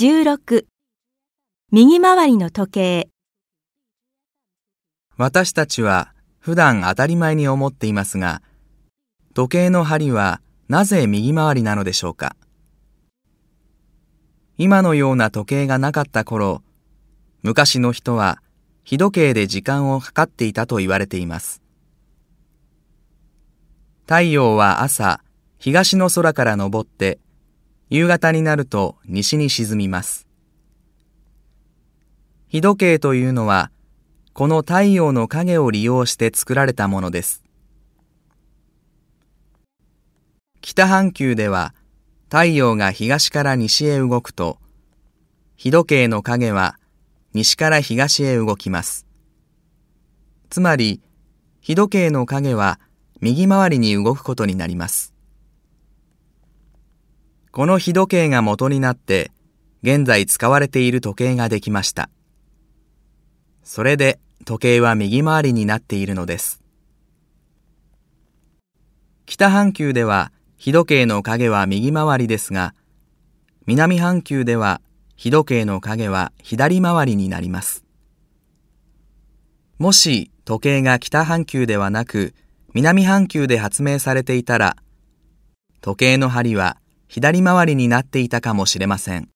16右回りの時計。私たちは普段当たり前に思っていますが、時計の針はなぜ右回りなのでしょうか？今のような時計がなかった頃、昔の人は日時計で時間を計っていたと言われています。太陽は朝、東の空から昇って、夕方になると西に沈みます。日時計というのは、この太陽の影を利用して作られたものです。北半球では太陽が東から西へ動くと、日時計の影は西から東へ動きます。つまり、日時計の影は右回りに動くことになります。この日時計が元になって、現在使われている時計ができました。それで時計は右回りになっているのです。北半球では日時計の影は右回りですが、南半球では日時計の影は左回りになります。もし時計が北半球ではなく南半球で発明されていたら、時計の針は左回りになっていたかもしれません。